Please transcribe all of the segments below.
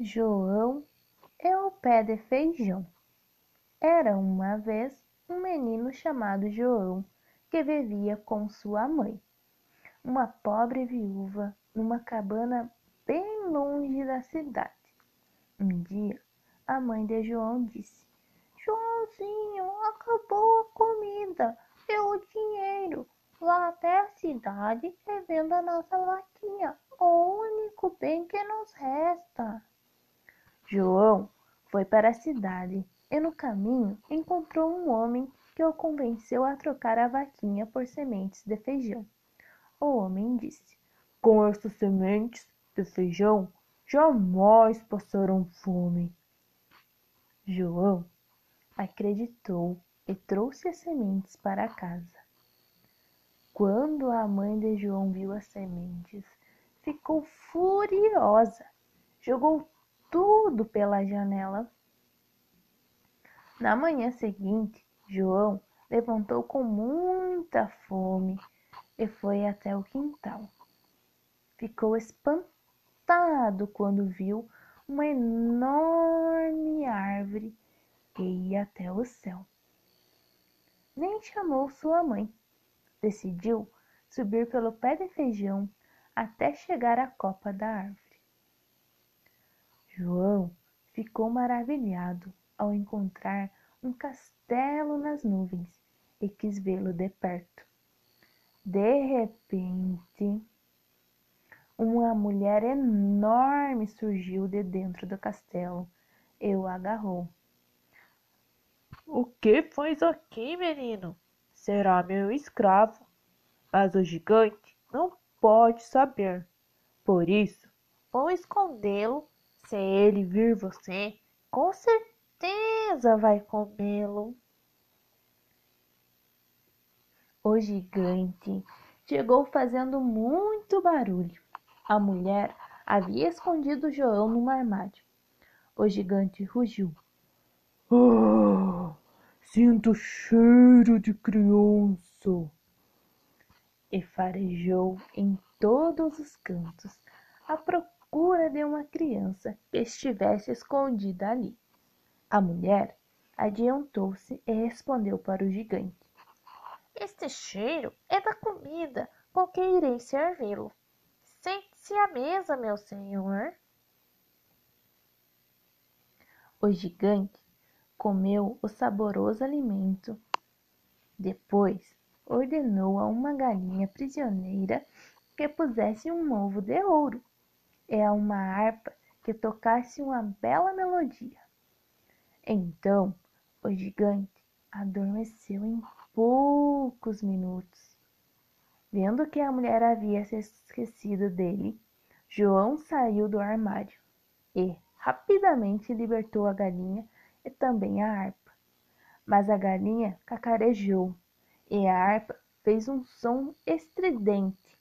João e o pé de feijão. Era uma vez um menino chamado João que vivia com sua mãe, uma pobre viúva, numa cabana bem longe da cidade. Um dia, a mãe de João disse: Joãozinho, acabou a comida e o dinheiro. Vá até a cidade e venda a nossa vaquinha, o único bem que nos resta. João foi para a cidade e no caminho encontrou um homem que o convenceu a trocar a vaquinha por sementes de feijão. O homem disse: Com estas sementes de feijão jamais passarão fome. João acreditou e trouxe as sementes para casa. Quando a mãe de João viu as sementes, ficou furiosa, jogou tudo pela janela. Na manhã seguinte, João levantou com muita fome e foi até o quintal. Ficou espantado quando viu uma enorme árvore que ia até o céu. Nem chamou sua mãe. Decidiu subir pelo pé de feijão até chegar à copa da árvore. João ficou maravilhado ao encontrar um castelo nas nuvens e quis vê-lo de perto. De repente, uma mulher enorme surgiu de dentro do castelo e o agarrou. O que faz aqui, menino? Será meu escravo. Mas o gigante não pode saber. Por isso, vou escondê-lo se ele vir você, com certeza vai comê-lo. O gigante chegou fazendo muito barulho. A mulher havia escondido João num armário. O gigante rugiu. Ah, sinto cheiro de criança. E farejou em todos os cantos, à procura procura de uma criança que estivesse escondida ali. A mulher adiantou-se e respondeu para o gigante: Este cheiro é da comida com que irei servi-lo. Sente-se à mesa, meu senhor. O gigante comeu o saboroso alimento. Depois ordenou a uma galinha prisioneira que pusesse um ovo de ouro é uma harpa que tocasse uma bela melodia. Então o gigante adormeceu em poucos minutos. Vendo que a mulher havia se esquecido dele, João saiu do armário e rapidamente libertou a galinha e também a harpa. Mas a galinha cacarejou e a harpa fez um som estridente.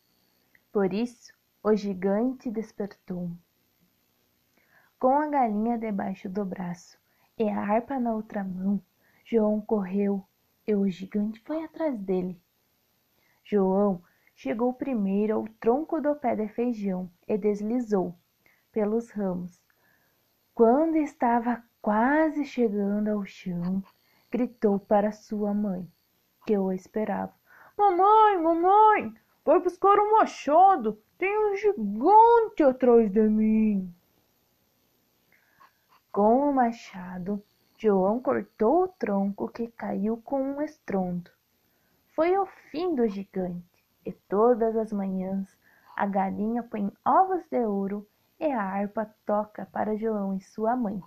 Por isso, o gigante despertou. Com a galinha debaixo do braço e a harpa na outra mão, João correu e o gigante foi atrás dele. João chegou primeiro ao tronco do pé de feijão e deslizou pelos ramos. Quando estava quase chegando ao chão, gritou para sua mãe, que o esperava: Mamãe, mamãe, vai buscar um machado tem um gigante atrás de mim. Com o machado, João cortou o tronco que caiu com um estrondo. Foi o fim do gigante, e todas as manhãs a galinha põe ovos de ouro e a harpa toca para João e sua mãe,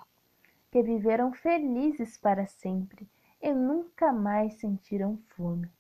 que viveram felizes para sempre e nunca mais sentiram fome.